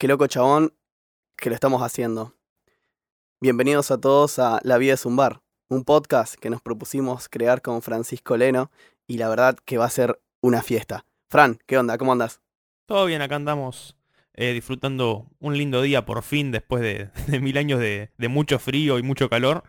Qué loco chabón que lo estamos haciendo. Bienvenidos a todos a La Vida es un Bar, un podcast que nos propusimos crear con Francisco Leno y la verdad que va a ser una fiesta. Fran, ¿qué onda? ¿Cómo andas? Todo bien, acá andamos eh, disfrutando un lindo día por fin después de, de mil años de, de mucho frío y mucho calor.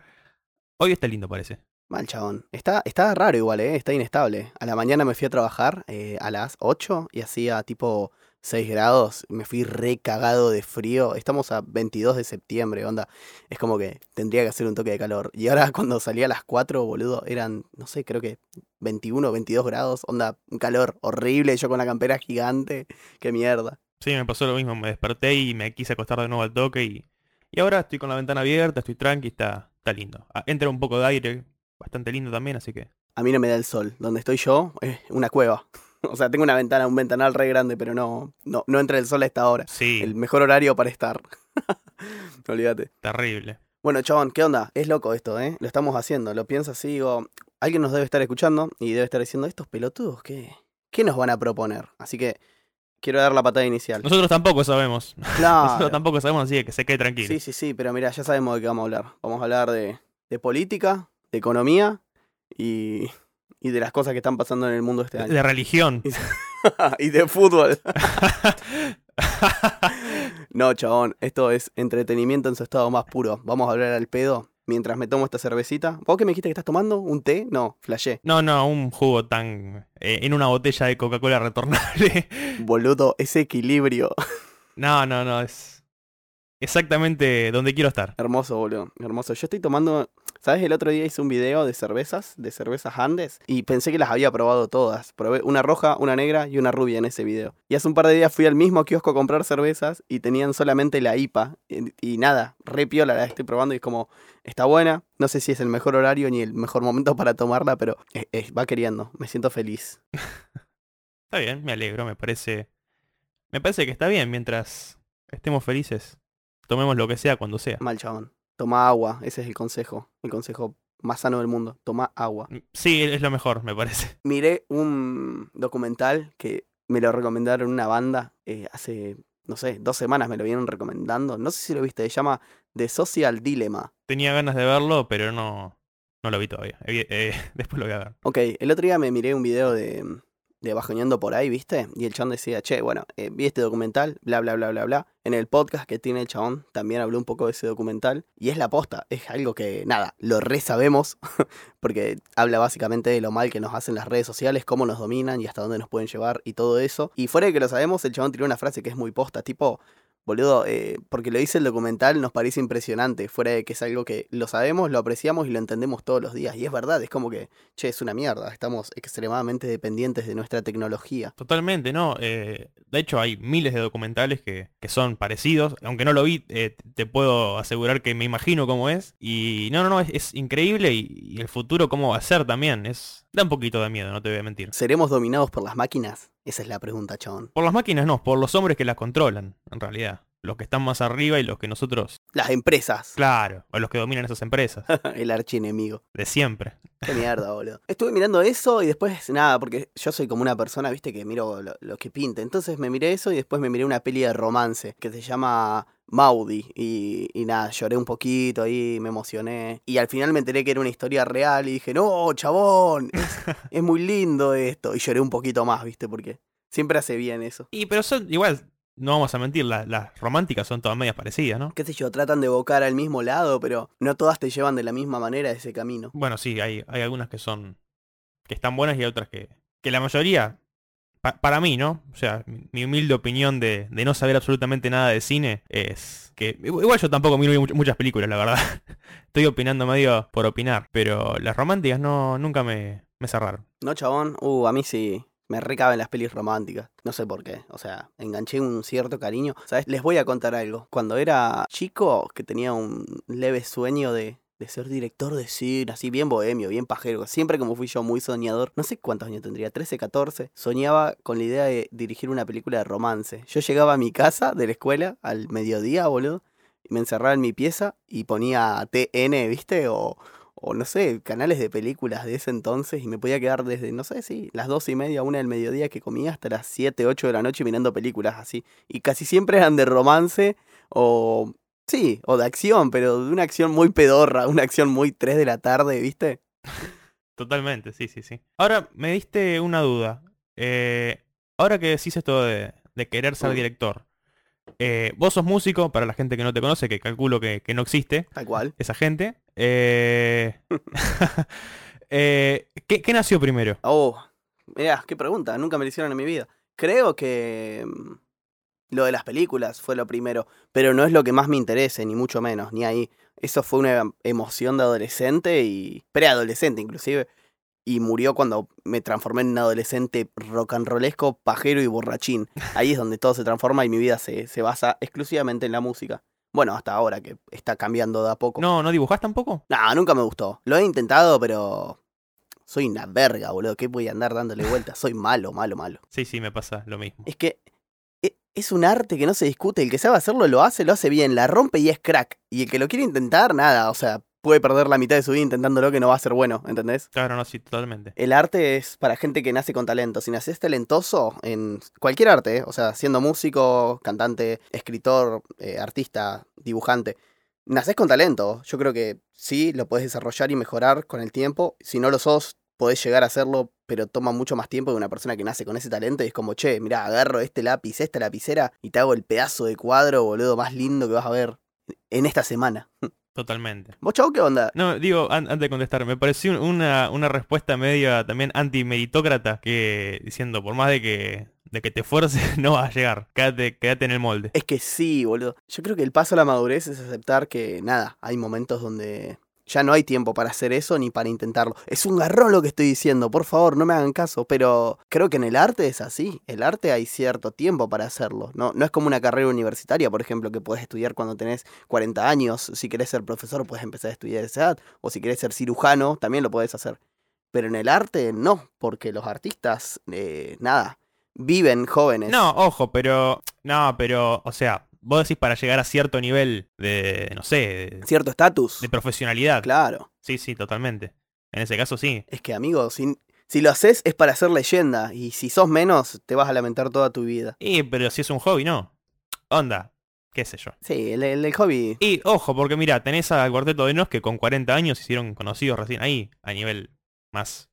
Hoy está lindo parece. Mal chabón. Está, está raro igual, ¿eh? Está inestable. A la mañana me fui a trabajar eh, a las 8 y hacía tipo 6 grados. Me fui re cagado de frío. Estamos a 22 de septiembre, onda. Es como que tendría que hacer un toque de calor. Y ahora cuando salí a las 4, boludo, eran, no sé, creo que 21, 22 grados. Onda, un calor horrible. Yo con la campera gigante. Qué mierda. Sí, me pasó lo mismo. Me desperté y me quise acostar de nuevo al toque y, y ahora estoy con la ventana abierta, estoy tranqui, está, está lindo. Ah, Entra un poco de aire, bastante lindo también, así que... A mí no me da el sol. Donde estoy yo es una cueva. O sea, tengo una ventana, un ventanal re grande, pero no, no, no entra el sol a esta hora. Sí, El mejor horario para estar. Olvídate. terrible. Bueno, chabón, ¿qué onda? Es loco esto, ¿eh? Lo estamos haciendo. Lo pienso así, digo, alguien nos debe estar escuchando y debe estar diciendo, estos pelotudos, ¿qué, qué nos van a proponer? Así que quiero dar la patada inicial. Nosotros tampoco sabemos. Nosotros Claro. tampoco sabemos, así que se quede tranquilo. Sí, sí, sí, pero mira, ya sabemos de qué vamos a hablar. Vamos a hablar de, de política, de economía y, y de las cosas que están pasando en el mundo este año. de religión. y de fútbol. No, chabón, esto es entretenimiento en su estado más puro. Vamos a hablar al pedo mientras me tomo esta cervecita. ¿Vos qué me dijiste que estás tomando? ¿Un té? No, flashé. no, no, un jugo tan... eh, en una botella de Coca-Cola retornable. Boludo, ese equilibrio. no, no, no, es exactamente donde quiero estar. Hermoso, boludo. Hermoso. Yo estoy tomando. ¿Sabes? El otro día hice un video de cervezas, de cervezas Andes, y pensé que las había probado todas. Probé una roja, una negra y una rubia en ese video. Y hace un par de días fui al mismo kiosco a comprar cervezas y tenían solamente la IPA. Y, y nada, re piola la estoy probando y es como, está buena. No sé si es el mejor horario ni el mejor momento para tomarla, pero eh, eh, va queriendo. Me siento feliz. Está bien, me alegro, me parece... Me parece que está bien mientras estemos felices. Tomemos lo que sea cuando sea. Mal chabón. Toma agua, ese es el consejo. El consejo más sano del mundo. Toma agua. Sí, es lo mejor, me parece. miré un documental que me lo recomendaron una banda eh, hace, no sé, dos semanas me lo vienen recomendando. No sé si lo viste, se llama The Social Dilemma. Tenía ganas de verlo, pero no, no lo vi todavía. Eh, eh, después lo voy a ver. Ok, el otro día me miré un video de, de Bajoneando por ahí, ¿viste? Y el chabón decía, che, bueno, eh, vi este documental, bla, bla, bla, bla, bla. En el podcast que tiene el chabón también habló un poco de ese documental. Y es la posta, es algo que, nada, lo re sabemos, porque habla básicamente de lo mal que nos hacen las redes sociales, cómo nos dominan y hasta dónde nos pueden llevar y todo eso. Y fuera de que lo sabemos, el chabón tiró una frase que es muy posta, tipo... Boludo, eh, porque lo dice el documental, nos parece impresionante. Fuera de que es algo que lo sabemos, lo apreciamos y lo entendemos todos los días. Y es verdad, es como que, che, es una mierda. Estamos extremadamente dependientes de nuestra tecnología. Totalmente, ¿no? Eh, de hecho, hay miles de documentales que, que son parecidos. Aunque no lo vi, eh, te puedo asegurar que me imagino cómo es. Y no, no, no, es, es increíble. Y, y el futuro cómo va a ser también. Es Da un poquito de miedo, no te voy a mentir. ¿Seremos dominados por las máquinas? Esa es la pregunta, chabón. Por las máquinas no, por los hombres que las controlan, en realidad. Los que están más arriba y los que nosotros... Las empresas. Claro, o los que dominan esas empresas. el archienemigo. De siempre. Qué mierda, boludo. Estuve mirando eso y después nada, porque yo soy como una persona, viste, que miro lo, lo que pinta. Entonces me miré eso y después me miré una peli de romance que se llama Maudi. Y, y nada, lloré un poquito ahí, me emocioné. Y al final me enteré que era una historia real y dije, no, chabón, es, es muy lindo esto. Y lloré un poquito más, viste, porque siempre hace bien eso. Y pero son igual, no vamos a mentir, la- las románticas son todas medias parecidas, ¿no? Qué sé yo, tratan de evocar al mismo lado, pero no todas te llevan de la misma manera ese camino. Bueno, sí, hay, hay algunas que son... que están buenas y hay otras que... que la mayoría... pa- para mí, ¿no? O sea, mi, mi humilde opinión de, de no saber absolutamente nada de cine es que... Igual yo tampoco miro much- muchas películas, la verdad. Estoy opinando medio por opinar. Pero las románticas no nunca me, me cerraron. No, chabón, uh, a mí sí. Me recaben las pelis románticas. No sé por qué. O sea, enganché un cierto cariño. ¿Sabes? Les voy a contar algo. Cuando era chico, que tenía un leve sueño de, de ser director de cine, así bien bohemio, bien pajero. Siempre como fui yo muy soñador. No sé cuántos años tendría, 13, 14. Soñaba con la idea de dirigir una película de romance. Yo llegaba a mi casa de la escuela al mediodía, boludo. Y me encerraba en mi pieza y ponía TN, ¿viste? O, o no sé, canales de películas de ese entonces y me podía quedar desde, no sé, sí, las dos y media, una del mediodía que comía hasta las 7, 8 de la noche mirando películas así. Y casi siempre eran de romance o, sí, o de acción, pero de una acción muy pedorra, una acción muy 3 de la tarde, ¿viste? Totalmente, sí, sí, sí. Ahora, me diste una duda. Eh, ahora que decís esto de, de querer ser Mm. director, eh, vos sos músico, para la gente que no te conoce, que calculo que, que no existe, Tal cual. esa gente. Eh, eh, ¿qué, qué nació primero? Oh, mirá, qué pregunta, nunca me la hicieron en mi vida. Creo que mm, lo de las películas fue lo primero, pero no es lo que más me interese, ni mucho menos, ni ahí. Eso fue una emoción de adolescente y preadolescente inclusive, y murió cuando me transformé en un adolescente rock and rollesco, pajero y borrachín. Ahí es donde todo se transforma y mi vida se, se basa exclusivamente en la música. Bueno, hasta ahora que está cambiando de a poco. No, ¿no dibujás tampoco? No, nunca me gustó. Lo he intentado, pero soy una verga, boludo. ¿Qué voy a andar dándole vueltas? Soy malo, malo, malo. Sí, sí, me pasa lo mismo. Es que e- es un arte que no se discute. El que sabe hacerlo lo hace, lo hace bien, la rompe y es crack. Y el que lo quiere intentar, nada. O sea, puede perder la mitad de su vida intentándolo que no va a ser bueno, ¿entendés? Claro, no, sí, totalmente. El arte es para gente que nace con talento. Si naces talentoso en cualquier arte, ¿eh? o sea, siendo músico, cantante, escritor, eh, artista, dibujante, naces con talento. Yo creo que sí, lo puedes desarrollar y mejorar con el tiempo. Si no lo sos, podés llegar a hacerlo, pero toma mucho más tiempo de una persona que nace con ese talento y es como, che, mira, agarro este lápiz, esta lapicera y te hago el pedazo de cuadro, boludo, más lindo que vas a ver en esta semana. Totalmente. ¿Vos, chavo, qué onda? No, digo, an- antes de contestar, me pareció un- una, una respuesta media también antimeritócrata que diciendo, por más de que, de que te esfuerces, no vas a llegar. Quédate, quédate en el molde. Es que sí, boludo. Yo creo que el paso a la madurez es aceptar que, nada, hay momentos donde ya no hay tiempo para hacer eso ni para intentarlo. Es un garrón lo que estoy diciendo, por favor, no me hagan caso, pero creo que en el arte es así. El arte hay cierto tiempo para hacerlo. No, no es como una carrera universitaria, por ejemplo, que puedes estudiar cuando tenés 40 años. Si querés ser profesor, puedes empezar a estudiar a esa edad. O si querés ser cirujano, también lo puedes hacer. Pero en el arte no, porque los artistas, eh, nada, viven jóvenes. No, ojo, pero... No, pero, o sea, vos decís para llegar a cierto nivel de, no sé, de, Cierto estatus. de profesionalidad. Claro. Sí, sí, totalmente. En ese caso sí. Es que, amigo, si, si lo haces es para ser leyenda. Y si sos menos, te vas a lamentar toda tu vida. Y, pero si es un hobby, no. Onda, qué sé yo. Sí, el, el- el hobby. Y ojo, porque mira, tenés al cuarteto de Nos que con 40 años se hicieron conocidos recién ahí, a nivel más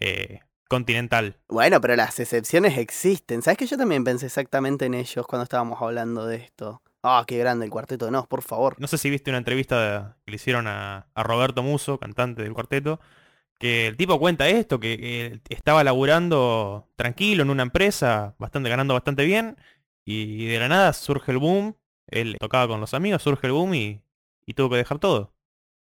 eh, continental. Bueno, pero las excepciones existen. ¿Sabes que yo también pensé exactamente en ellos cuando estábamos hablando de esto? Ah, qué grande el cuarteto de Nos, por favor. No sé si viste una entrevista que le hicieron a, a Roberto Muso, cantante del cuarteto, que el tipo cuenta esto, que, que estaba laburando tranquilo en una empresa, bastante ganando bastante bien, y de la nada surge el boom, él tocaba con los amigos, surge el boom y, y tuvo que dejar todo,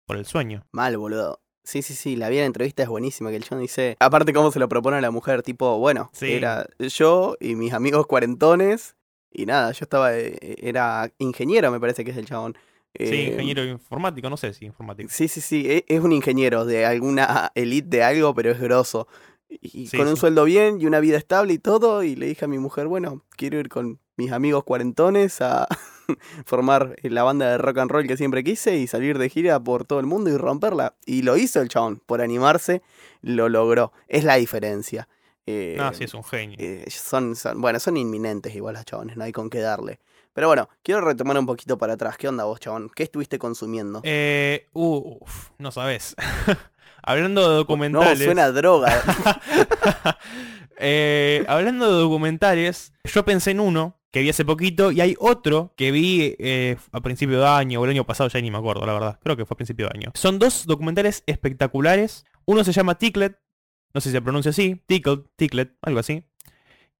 por el sueño. Mal, boludo. Sí, sí, sí, la vi en la entrevista es buenísima, que el John dice, aparte cómo se lo propone a la mujer, tipo, bueno, Sí. era yo y mis amigos cuarentones, y nada, yo estaba, eh, era ingeniero, me parece que es el chabón. Sí, Eh, ingeniero informático, no sé si informático. Sí, sí, sí, e- es un ingeniero de alguna elite de algo, pero es grosso. Y Sí, con un sí. sueldo bien y una vida estable y todo, y le dije a mi mujer, bueno, quiero ir con mis amigos cuarentones a formar la banda de rock and roll que siempre quise y salir de gira por todo el mundo y romperla. Y lo hizo el chabón, por animarse, lo logró. Es la diferencia. Eh, No, sí es un genio. eh, son, son- bueno, son inminentes igual los chabones, no hay con qué darle. Pero bueno, quiero retomar un poquito para atrás. ¿Qué onda vos, chabón? ¿Qué estuviste consumiendo? Eh, uf, no sabes. Hablando de no, documentales. suena a droga. Eh, hablando de documentales, yo pensé en uno que vi hace poquito y hay otro que vi eh, a principio de año o el año pasado, ya ni me acuerdo, la verdad. Creo que fue a principio de año. Son dos documentales espectaculares. Uno se llama Ticklet, no sé si se pronuncia así, Ticklet, Ticklet, algo así.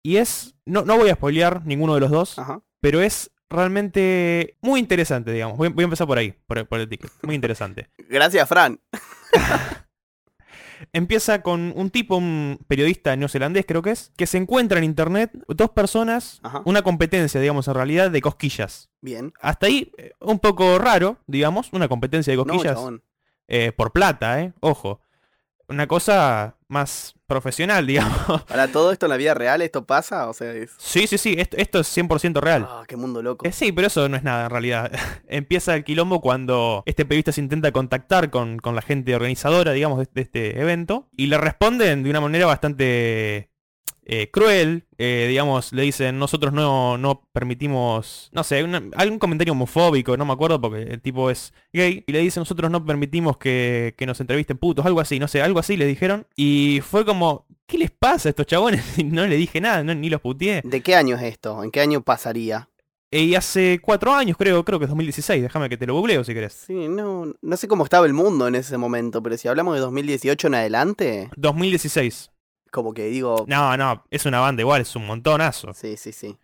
Y es, no, no voy a spoilear ninguno de los dos, Ajá. pero es realmente muy interesante, digamos. Voy, voy a empezar por ahí, por, por el Ticklet. Muy interesante. Gracias, Fran. Empieza con un tipo, un periodista neozelandés creo que es, que se encuentra en internet dos personas, Ajá. una competencia, digamos, en realidad, de cosquillas. Bien. Hasta ahí, eh, un poco raro, digamos, una competencia de cosquillas eh, por plata, ¿eh? Ojo. Una cosa más profesional, digamos. Para todo esto en la vida real, ¿esto pasa? O sea, es... Sí, sí, sí, esto, esto es 100% real. Ah, qué mundo loco. Eh, sí, pero eso no es nada en realidad. Empieza el quilombo cuando este periodista se intenta contactar con, con la gente organizadora, digamos, de, de este evento, y le responden de una manera bastante eh, cruel, eh, digamos, le dicen, nosotros no, no permitimos, no sé, una- algún comentario homofóbico, no me acuerdo porque el tipo es gay, y le dicen, nosotros no permitimos que, que nos entrevisten putos, algo así, no sé, algo así le dijeron, y fue como, ¿qué les pasa a estos chabones? Y no le dije nada, no- ni los puteé. ¿De qué año es esto? ¿En qué año pasaría? Eh, Y hace cuatro años, creo, creo que es 2016, déjame que te lo googleo si querés. Sí, no, no sé cómo estaba el mundo en ese momento, pero si hablamos de 2018 en adelante, 2016. Como que digo, No, no, es una banda igual, es un montonazo. sí, sí, sí.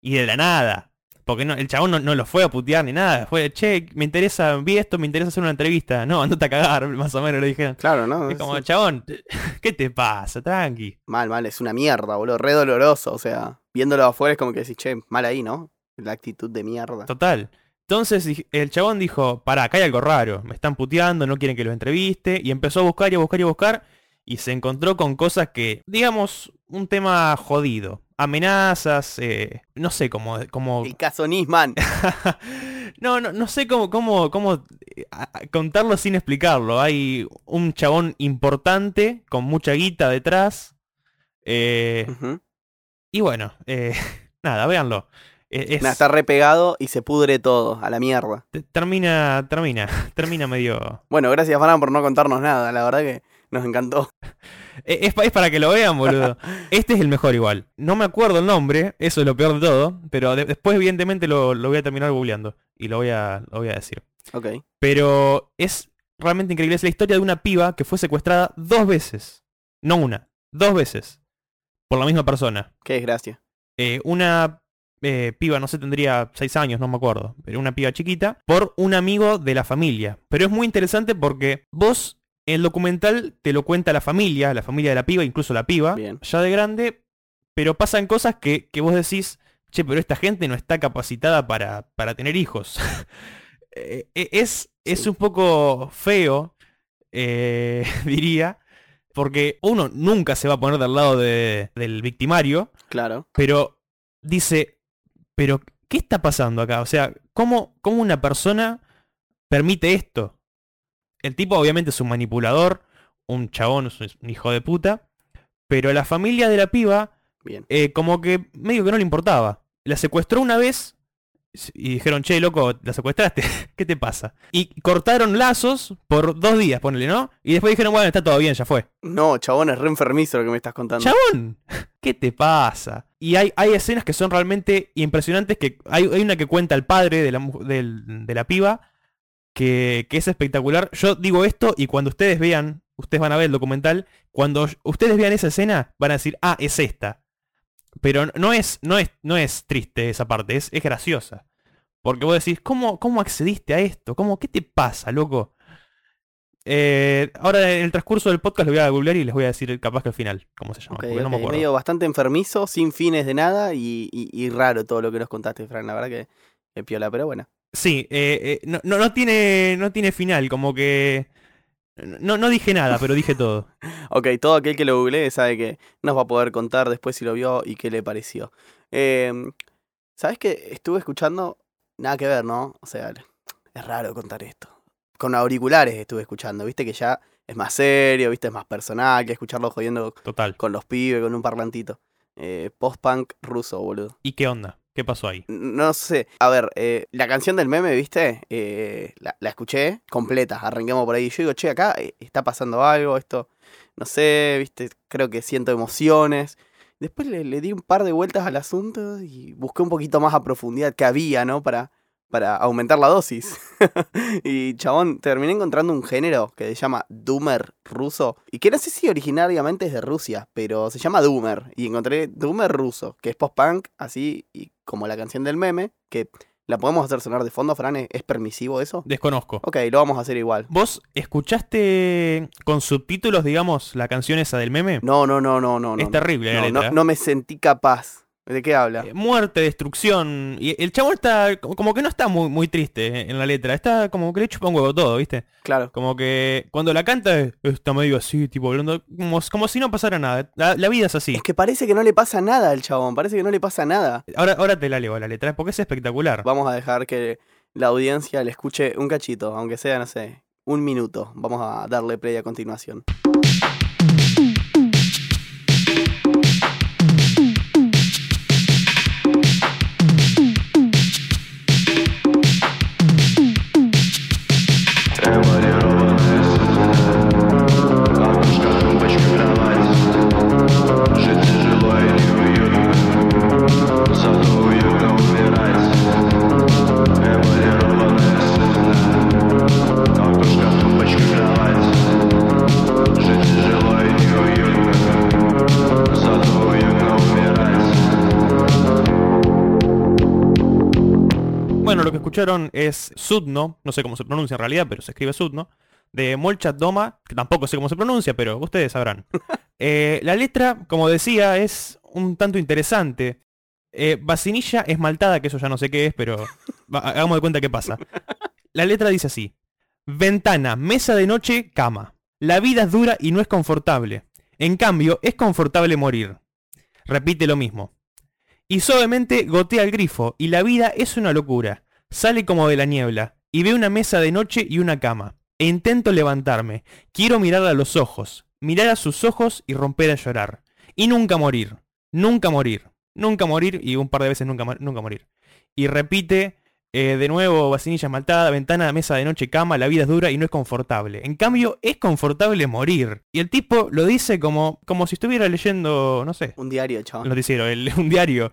Y de la nada. Porque no, el chabón no, no lo fue a putear ni nada. Fue, che, me interesa, vi esto, me interesa hacer una entrevista. No, andate a cagar, más o menos le dijeron. Claro, ¿no? Es como, Sí. chabón, ¿qué te pasa? Tranqui. Mal, mal, es una mierda, boludo, re doloroso, o sea, viéndolo afuera es como que decís, che, mal ahí, ¿no? La actitud de mierda. Total. Entonces el chabón dijo, pará, acá hay algo raro. Me están puteando, no quieren que los entreviste. Y empezó a buscar y a buscar y a buscar. Y se encontró con cosas que, digamos, un tema jodido. Amenazas, eh, no sé cómo... cómo El caso Nisman. no, no, no sé cómo, cómo, cómo eh, contarlo sin explicarlo. Hay un chabón importante con mucha guita detrás. eh, y bueno, eh, nada, véanlo. Eh, es- está re pegado y se pudre todo, a la mierda. te- termina, termina, termina medio... Bueno, gracias, Fran, por no contarnos nada, la verdad que nos encantó. Eh, Es, es para que lo vean, boludo. Este es el mejor igual. No me acuerdo el nombre, eso es lo peor de todo, pero de- después evidentemente lo, lo voy a terminar googleando y lo voy a, lo voy a decir. Ok. Pero es realmente increíble. Es la historia de una piba que fue secuestrada dos veces. No una, dos veces. Por la misma persona. Qué desgracia. Eh, una eh, piba, no sé, tendría seis años, no me acuerdo. Pero una piba chiquita. Por un amigo de la familia. Pero es muy interesante porque vos, el documental te lo cuenta la familia, la familia de la piba, incluso la piba. Bien. Ya de grande. Pero pasan cosas que, que vos decís, che, pero esta gente no está capacitada para, para tener hijos. Eh, eh, es, es un poco feo, eh, diría, porque uno nunca se va a poner del lado de- del victimario, Claro. pero dice, pero ¿qué está pasando acá? O sea, ¿cómo, cómo una persona permite esto? El tipo obviamente es un manipulador, un chabón, es un hijo de puta, pero la familia de la piba Bien. eh, como que medio que no le importaba. La secuestró una vez y dijeron, che, loco, la secuestraste, ¿qué te pasa? Y cortaron lazos por dos días, ponele, ¿no? Y después dijeron, bueno, está todo bien, ya fue. No, chabón, es re enfermizo lo que me estás contando. ¡Chabón! ¿Qué te pasa? Y hay, hay escenas que son realmente impresionantes, que hay, hay una que cuenta el padre de la, de la piba, que, que es espectacular. Yo digo esto y cuando ustedes vean, ustedes van a ver el documental, cuando ustedes vean esa escena, van a decir, ah, es esta. Pero no es, no es, no es triste esa parte, es, es graciosa. Porque vos decís, ¿cómo, ¿cómo accediste a esto? ¿Cómo, ¿Qué te pasa, loco? Eh, ahora en el transcurso del podcast lo voy a googlear y les voy a decir capaz que al final, cómo se llama, Ok, porque no ok, me acuerdo. medio bastante enfermizo, sin fines de nada y, y- y raro todo lo que nos contaste, Fran. La verdad que es piola, pero bueno. Sí, eh, eh, no, no, no tiene, no tiene final, como que... No, no dije nada, pero dije todo. Ok, todo aquel que lo googlee sabe que nos va a poder contar después si lo vio y qué le pareció. Em, ¿Sabes qué? Estuve escuchando, nada que ver, ¿no? O sea, es raro contar esto. Con auriculares estuve escuchando, viste que ya es más serio, viste, es más personal que escucharlo jodiendo Total. con los pibes, con un parlantito. Eh, Post-punk ruso, boludo. ¿Y qué onda? ¿Qué pasó ahí? No sé, a ver, eh, la canción del meme, ¿viste? Eh, la, escuché completa, arranquemos por ahí. Yo digo, che, acá eh, está pasando algo, esto, no sé, ¿viste? Creo que siento emociones. Después le, le di un par de vueltas al asunto y busqué un poquito más a profundidad que había, ¿no? Para, para aumentar la dosis. y chabón, terminé encontrando un género que se llama Doomer ruso. Y que no sé si originariamente es de Rusia, pero se llama Doomer. Y encontré Doomer ruso, que es post-punk, así y como la canción del meme, que la podemos hacer sonar de fondo, Fran. ¿Es, permisivo eso? Desconozco. Ok, lo vamos a hacer igual. ¿Vos escuchaste con subtítulos, digamos, la canción esa del meme? No, no, no, no, no. es no, terrible la no, letra. no, no me sentí capaz. ¿De qué habla? Eh, muerte, destrucción. Y el chavo está como que no está muy, muy triste en la letra. Está como que le chupa un huevo todo, ¿viste? Claro. Como que cuando la canta está medio así, tipo hablando como, como si no pasara nada. La, la vida es así. Es que parece que no le pasa nada al chabón, parece que no le pasa nada. Ahora, ahora te la leo la letra, porque es espectacular. Vamos a dejar que la audiencia le escuche un cachito, aunque sea, no sé, un minuto. Vamos a darle play a continuación. Es Sudno, no sé cómo se pronuncia en realidad, pero se escribe Sudno, de Molchat Doma, que tampoco sé cómo se pronuncia, pero ustedes sabrán. Eh, la letra, como decía, es un tanto interesante. Eh, vacinilla esmaltada, que eso ya no sé qué es, pero hagamos de cuenta qué pasa. La letra dice así. Ventana, mesa de noche, cama. La vida es dura y no es confortable. En cambio, es confortable morir. Repite lo mismo. Y suavemente gotea el grifo, y la vida es una locura. Sale como de la niebla, y ve una mesa de noche y una cama. E intento levantarme. Quiero mirar a los ojos, mirar a sus ojos y romper a llorar. Y nunca morir, nunca morir, nunca morir, y un par de veces nunca, nunca morir. Y repite eh, de nuevo, vacinilla esmaltada, ventana, mesa de noche, cama, la vida es dura y no es confortable. En cambio, es confortable morir. Y el tipo lo dice como, como si estuviera leyendo, no sé, Un diario, chabón. el noticiero, el, un diario.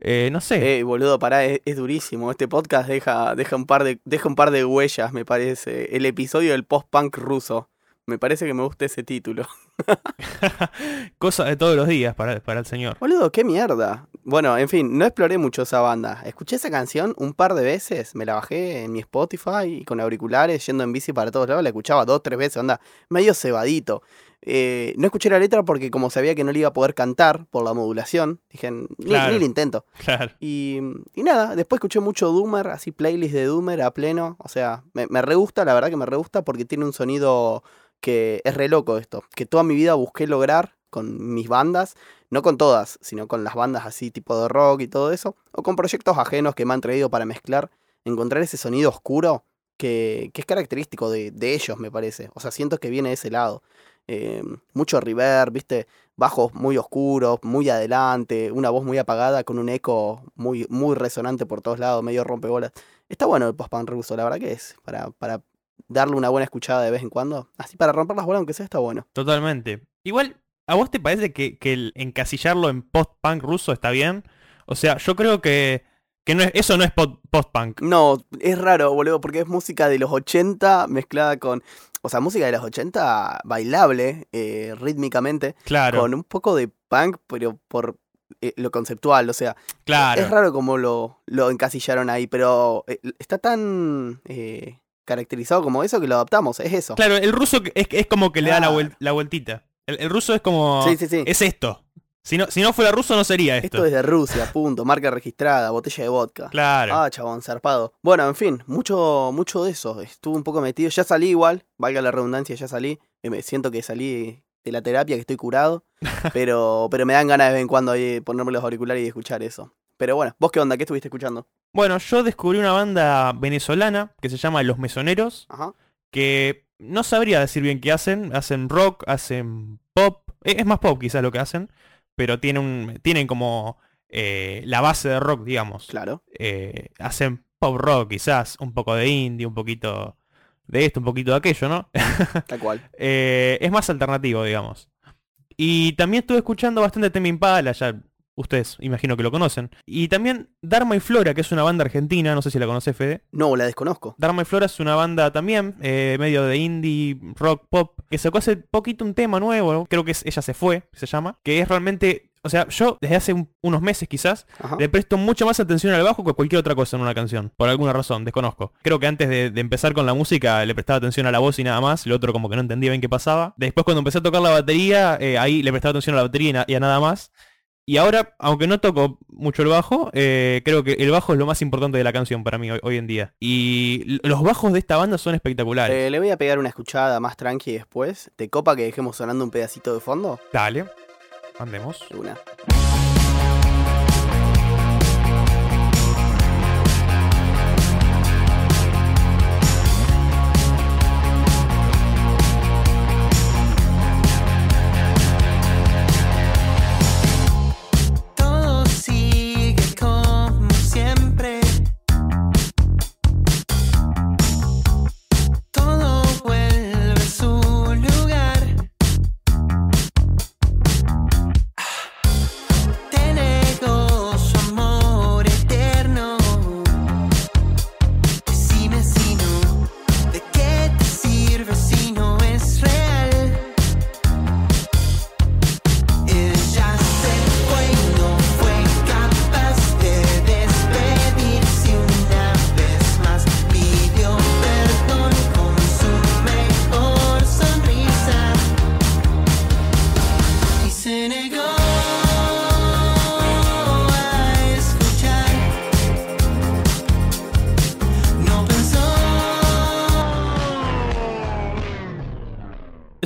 Eh, no sé. Eh, boludo, pará, es, es durísimo. Este podcast deja, deja, un par de, deja un par de huellas, me parece. El episodio del post-punk ruso. Me parece que me gusta ese título. Cosa de todos los días para, para el señor. Boludo, qué mierda. Bueno, en fin, no exploré mucho esa banda. Escuché esa canción un par de veces, me la bajé en mi Spotify y con auriculares, yendo en bici para todos lados, la escuchaba dos, tres veces, anda, medio cebadito. Eh, no escuché la letra porque como sabía que no le iba a poder cantar por la modulación, dije, ni, Claro. ni lo intento. Claro. Y, y nada, después escuché mucho Doomer, así playlist de Doomer a pleno. O sea, me, me re gusta, la verdad que me re gusta porque tiene un sonido que es re loco esto. Que toda mi vida busqué lograr con mis bandas, no con todas, sino con las bandas así tipo de rock y todo eso. O con proyectos ajenos que me han traído para mezclar. Encontrar ese sonido oscuro que, que es característico de, de ellos, me parece. O sea, siento que viene de ese lado. Eh, mucho reverb, viste, bajos muy oscuros, muy adelante, una voz muy apagada con un eco muy, muy resonante por todos lados, medio rompebolas. Está bueno el post-punk ruso, la verdad que es, para, para darle una buena escuchada de vez en cuando. Así para romper las bolas, aunque sea, está bueno. Totalmente. Igual, ¿a vos te parece que, que el encasillarlo en post-punk ruso está bien? O sea, yo creo que, que no es, eso no es po- post-punk. No, es raro, boludo, porque es música de los 80 mezclada con... O sea, música de los 80 bailable, eh, rítmicamente, Claro, con un poco de punk, pero por eh, lo conceptual, o sea, claro. Es raro como lo, lo encasillaron ahí, pero eh, está tan eh, caracterizado como eso que lo adaptamos, es eso. Claro, el ruso es, es como que le da la, Claro. vuel- la vueltita. El, el ruso es como... Sí, sí, sí. Es esto. Si no, si no fuera ruso no sería esto. Esto es de Rusia, punto, marca registrada, botella de vodka. Claro. Ah, chabón, zarpado. Bueno, en fin, mucho, mucho de eso. Estuve un poco metido. Ya salí igual, valga la redundancia, ya salí. Eh, Me siento que salí de la terapia, que estoy curado. pero, pero me dan ganas de vez en cuando ahí ponerme los auriculares y escuchar eso. Pero bueno, ¿vos qué onda? ¿Qué estuviste escuchando? Bueno, yo descubrí una banda venezolana que se llama Los Mesoneros, Ajá. que no sabría decir bien qué hacen. Hacen rock, hacen pop. Eh, Es más pop quizás lo que hacen, pero tienen, un, tienen como eh, la base de rock, digamos. Claro. Eh, hacen pop rock quizás, un poco de indie, un poquito de esto, un poquito de aquello, ¿no? Tal cual. Eh, es más alternativo, digamos. Y también estuve escuchando bastante Temi Impala, ya ustedes imagino que lo conocen. Y también Dharma y Flora, que es una banda argentina, no sé si la conoce Fede. No, la desconozco. Dharma y Flora es una banda también, eh, medio de indie, rock, pop, que sacó hace poquito un tema nuevo, creo que es Ella se fue, se llama, que es realmente, o sea, yo desde hace un- unos meses quizás, Ajá. le presto mucho más atención al bajo que a cualquier otra cosa en una canción, por alguna razón, desconozco. Creo que antes de, de empezar con la música le prestaba atención a la voz y nada más, lo otro como que no entendía bien qué pasaba. Después cuando empecé a tocar la batería, eh, ahí le prestaba atención a la batería y, na- y a nada más. Y ahora, aunque no toco mucho el bajo, eh, creo que el bajo es lo más importante de la canción para mí hoy, hoy en día. Y los bajos de esta banda son espectaculares. Eh, le voy a pegar una escuchada más tranqui después. ¿Te copa que dejemos sonando un pedacito de fondo? Dale, andemos. De Una.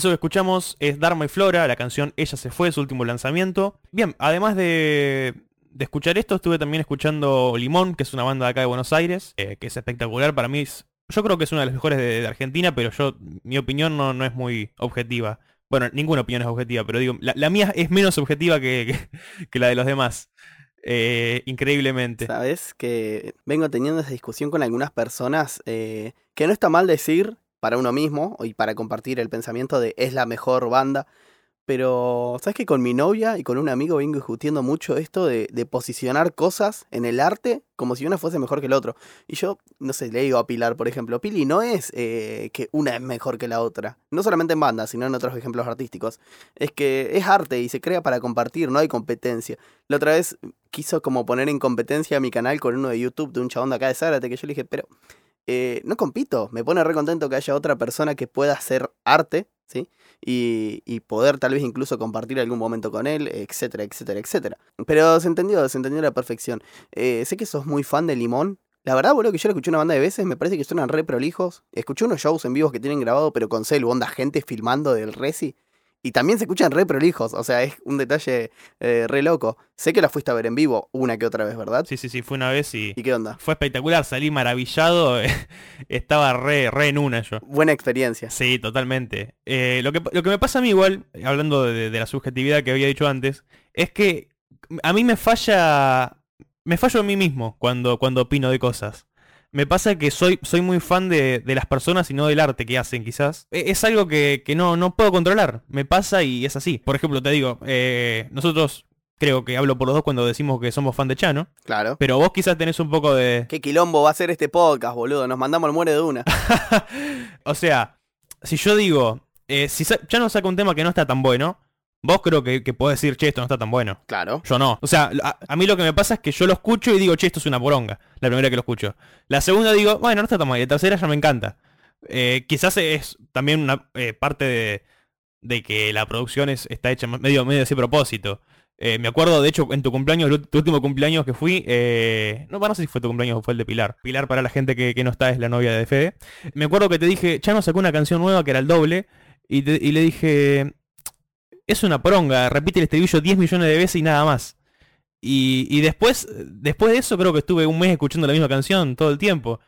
Eso que escuchamos es Dharma y Flora, la canción Ella se fue, su último lanzamiento. Bien, además de, de escuchar esto, estuve también escuchando Limón, que es una banda de acá de Buenos Aires, eh, que es espectacular. Para mí es- yo creo que es una de las mejores de, Argentina, pero yo, mi opinión no, no es muy objetiva. Bueno, ninguna opinión es objetiva, pero digo, la, la mía es menos objetiva que, que- que la de los demás. Eh, increíblemente. Sabes que vengo teniendo esa discusión con algunas personas eh, que no está mal decir para uno mismo y para compartir el pensamiento de es la mejor banda. Pero, ¿sabes que con mi novia y con un amigo vengo discutiendo mucho esto de, de posicionar cosas en el arte como si una fuese mejor que el otro? Y yo, no sé, le digo a Pilar, por ejemplo, Pili, no es eh, que una es mejor que la otra. No solamente en bandas, sino en otros ejemplos artísticos. Es que es arte y se crea para compartir, no hay competencia. La otra vez quiso como poner en competencia mi canal con uno de YouTube de un chabón de acá de Zárate que yo le dije, pero eh, no compito, me pone re contento que haya otra persona que pueda hacer arte, ¿sí? Y, y poder tal vez incluso compartir algún momento con él, etcétera, etcétera, etcétera. Pero se entendió, se entendió a la perfección. Eh, sé que sos muy fan de Limón. La verdad, boludo, que yo lo escuché una banda de veces, me parece que suenan re prolijos. Escuché unos shows en vivos que tienen grabado, pero con celu, onda gente filmando del Resi. Y también se escuchan re prolijos, o sea, es un detalle eh, re loco. Sé que la fuiste a ver en vivo una que otra vez, ¿verdad? Sí, sí, sí, fue una vez y ¿Y qué onda? fue espectacular, salí maravillado, estaba re, re en una yo. Buena experiencia. Sí, totalmente. Eh, lo, que, lo que me pasa a mí igual, hablando de, de la subjetividad que había dicho antes, es que a mí me falla, me fallo a mí mismo cuando, cuando opino de cosas. Me pasa que soy, soy muy fan de, de las personas y no del arte que hacen, quizás. E- Es algo que, que no, no puedo controlar. Me pasa y es así. Por ejemplo, te digo, eh, nosotros creo que hablo por los dos cuando decimos que somos fan de Chano, Claro. pero vos quizás tenés un poco de... ¿Qué quilombo va a ser este podcast, boludo? Nos mandamos al muere de una. o sea, si yo digo, eh, si Chano saca un tema que no está tan bueno, vos creo que, que podés decir, che, esto no está tan bueno. Claro. Yo no. O sea, a, a mí lo que me pasa es que yo lo escucho y digo, che, esto es una poronga. La primera que lo escucho. La segunda digo, bueno, no está tan mal. Y la tercera ya me encanta. Eh, quizás es también una eh, parte de, de que la producción es, está hecha medio, medio a propósito. Eh, me acuerdo, de hecho, en tu cumpleaños, tu último cumpleaños que fui, eh, no, no sé si fue tu cumpleaños o fue el de Pilar. Pilar, para la gente que, que no está, es la novia de Fede. Me acuerdo que te dije, Chano sacó una canción nueva que era el doble, y, te- y le dije, es una poronga, repite el estribillo 10 millones de veces y nada más. Y, y después, después de eso creo que estuve un mes escuchando la misma canción todo el tiempo.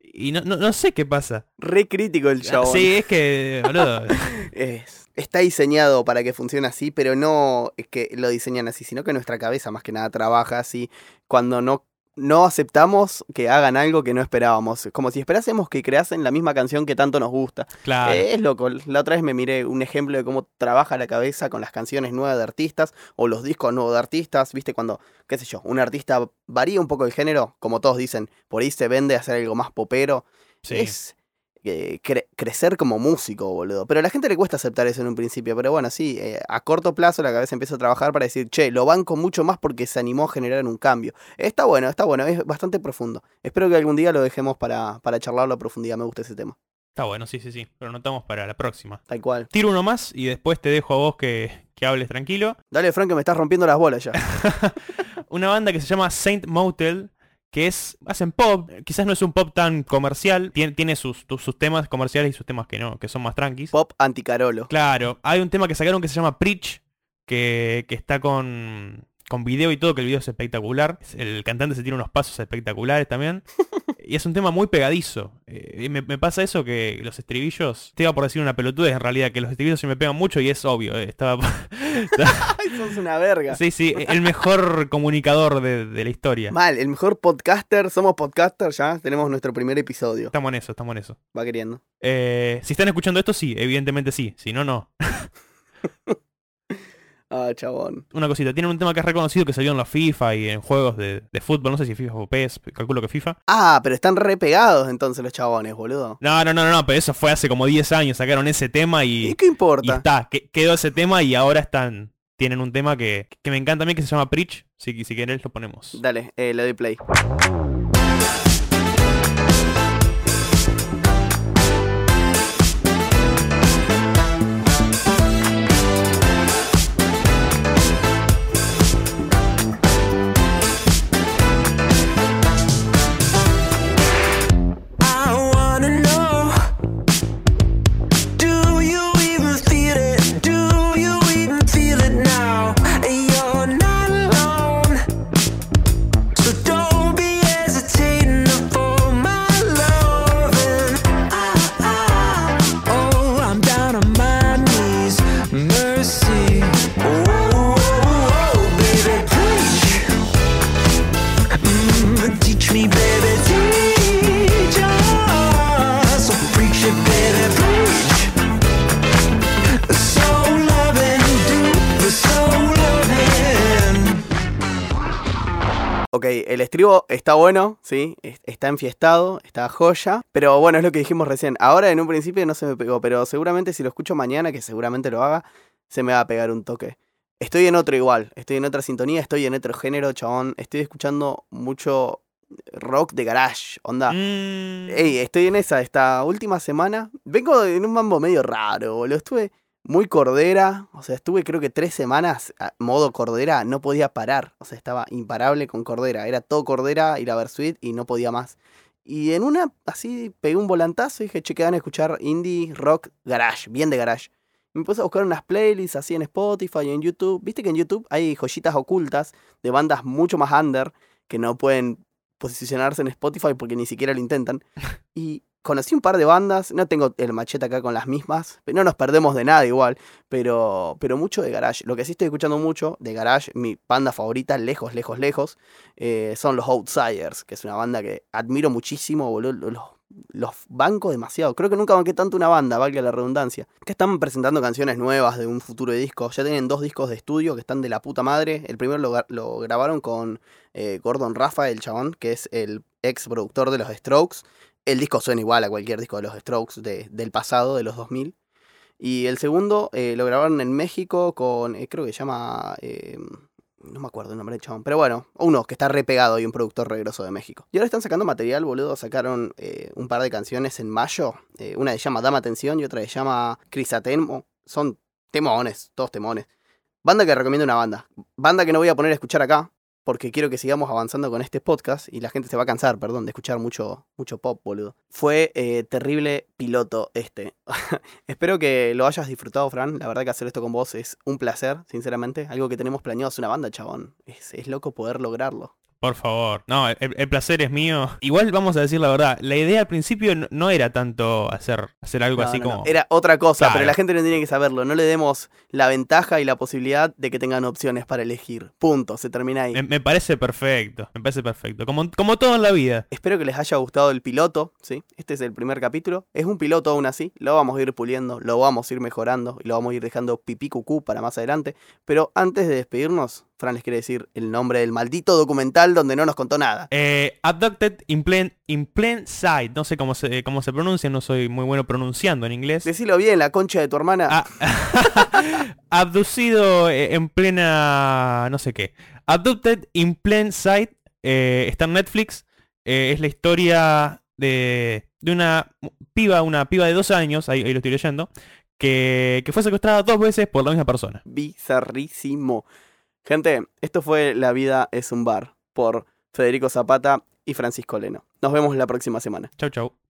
Y no, no, no sé qué pasa. Re crítico el show. Sí, es que, boludo. Es- está diseñado para que funcione así, pero no es que lo diseñan así, sino que nuestra cabeza más que nada trabaja así cuando no, no aceptamos que hagan algo que no esperábamos. Como si esperásemos que creasen la misma canción que tanto nos gusta. Claro. Eh, es loco. La otra vez me miré un ejemplo de cómo trabaja la cabeza con las canciones nuevas de artistas o los discos nuevos de artistas. Viste, cuando, qué sé yo, un artista varía un poco el género, como todos dicen, por ahí se vende a hacer algo más popero. Sí. Es eh, cre- crecer como músico, boludo. Pero a la gente le cuesta aceptar eso en un principio. Pero bueno, sí, eh, a corto plazo la cabeza empieza a trabajar para decir, che, lo banco mucho más porque se animó a generar un cambio. Está bueno, está bueno, es bastante profundo. Espero que algún día lo dejemos para, para charlarlo a profundidad. Me gusta ese tema. Está bueno, sí, sí, sí. Pero anotamos para la próxima. Tal cual. Tiro uno más y después te dejo a vos que que hables tranquilo. Dale, Frank, que me estás rompiendo las bolas ya. Una banda que se llama Saint Motel, que es, hacen pop, quizás no es un pop tan comercial, tiene, tiene sus, sus temas comerciales y sus temas que no, que son más tranquis. Pop anticarolo. Claro, hay un tema que sacaron que se llama Preach, que, que está con, con video y todo, que el video es espectacular. El cantante se tiene unos pasos espectaculares también. y es un tema muy pegadizo. Eh, me, me pasa eso que los estribillos, te iba por decir una pelotudez en realidad, que los estribillos se me pegan mucho y es obvio. eh, estaba... Sos una verga. sí, sí, el mejor comunicador de, de la historia. Mal, el mejor podcaster. Somos podcaster ya. Tenemos nuestro primer episodio. Estamos en eso, estamos en eso. Va queriendo. Eh, si están escuchando esto, sí, evidentemente sí. Si no, no. Ah, chabón. Una cosita, tienen un tema que es reconocido que salió en la FIFA y en juegos de, de fútbol, no sé si FIFA o PES, calculo que FIFA. Ah, pero están re pegados entonces los chabones, boludo. No, no, no, no, no, pero eso fue hace como 10 años, sacaron ese tema ¿Y y, qué y importa? está, que- quedó ese tema y ahora están, tienen un tema que, que me encanta a mí que se llama Preach, si, si querés lo ponemos. Dale, eh, le doy play. Está bueno, sí, es- está enfiestado, está joya, pero bueno, es lo que dijimos recién. Ahora en un principio no se me pegó, pero seguramente si lo escucho mañana, que seguramente lo haga, se me va a pegar un toque. Estoy en otro igual, estoy en otra sintonía, estoy en otro género, chabón. Estoy escuchando mucho rock de garage, onda. Mm, Ey, estoy en esa, esta última semana. Vengo en un mambo medio raro, boludo. Estuve muy cordera. O sea, estuve creo que tres semanas a modo cordera. No podía parar. O sea, estaba imparable con cordera. Era todo cordera, ir a ver Sweet y no podía más. Y en una, así, pegué un volantazo y dije, che, van a escuchar indie, rock, garage, bien de garage. Me puse a buscar unas playlists así en Spotify y en YouTube. Viste que en YouTube hay joyitas ocultas de bandas mucho más under que no pueden posicionarse en Spotify porque ni siquiera lo intentan. Y conocí un par de bandas, no tengo el machete acá con las mismas, no nos perdemos de nada igual, pero, pero mucho de garage. Lo que sí estoy escuchando mucho de garage, mi banda favorita, lejos, lejos, lejos, eh, son los Outsiders, que es una banda que admiro muchísimo, boludo. Los, los banco demasiado. Creo que nunca banqué tanto una banda, valga la redundancia. Que están presentando canciones nuevas de un futuro disco. Ya tienen dos discos de estudio que están de la puta madre. El primero lo, lo grabaron con eh, Gordon Rafa, el chabón, que es el ex productor de los Strokes. El disco suena igual a cualquier disco de los Strokes de- del pasado, de los 2000. Y el segundo eh, lo grabaron en México con, eh, creo que se llama, eh, no me acuerdo el nombre del chabón, pero bueno, uno que está re pegado y un productor regreso de México. Y ahora están sacando material, boludo, sacaron un par de canciones en mayo. Una se llama Dame Atención y otra se llama Crisatemo. Son temones, todos temones. Banda que recomiendo una banda. Banda que no voy a poner a escuchar acá, porque quiero que sigamos avanzando con este podcast y la gente se va a cansar, perdón, de escuchar mucho, mucho pop, boludo. Fue eh, terrible piloto este. Espero que lo hayas disfrutado, Fran. La verdad que hacer esto con vos es un placer, sinceramente. Algo que tenemos planeado es una banda, chabón. Es, es loco poder lograrlo. Por favor. No, el, el placer es mío. Igual vamos a decir la verdad. La idea al principio no, no era tanto hacer, hacer algo No, así no, como... Era otra cosa, Claro. pero la gente no tiene que saberlo. No le demos la ventaja y la posibilidad de que tengan opciones para elegir. Punto, se termina ahí. Me, me parece perfecto. Me parece perfecto. Como, como todo en la vida. Espero que les haya gustado el piloto, ¿sí? Este es el primer capítulo. Es un piloto aún así, lo vamos a ir puliendo, lo vamos a ir mejorando y lo vamos a ir dejando pipí cucú para más adelante. Pero antes de despedirnos, Fran les quiere decir el nombre del maldito documental donde no nos contó nada. Eh, abducted in plain, in plain sight. No sé cómo se, cómo se pronuncia. No soy muy bueno pronunciando en inglés. Decilo bien, la concha de tu hermana. Ah, abducido eh, en plena... no sé qué. Abducted in plain sight. eh, está en Netflix. eh, es la historia de, de una piba, una piba de dos años, ahí, ahí lo estoy leyendo, que, que fue secuestrada dos veces por la misma persona. Bizarrísimo. Gente, esto fue La vida es un bar por Federico Zapata y Francisco Leno. Nos vemos la próxima semana. Chau, chau.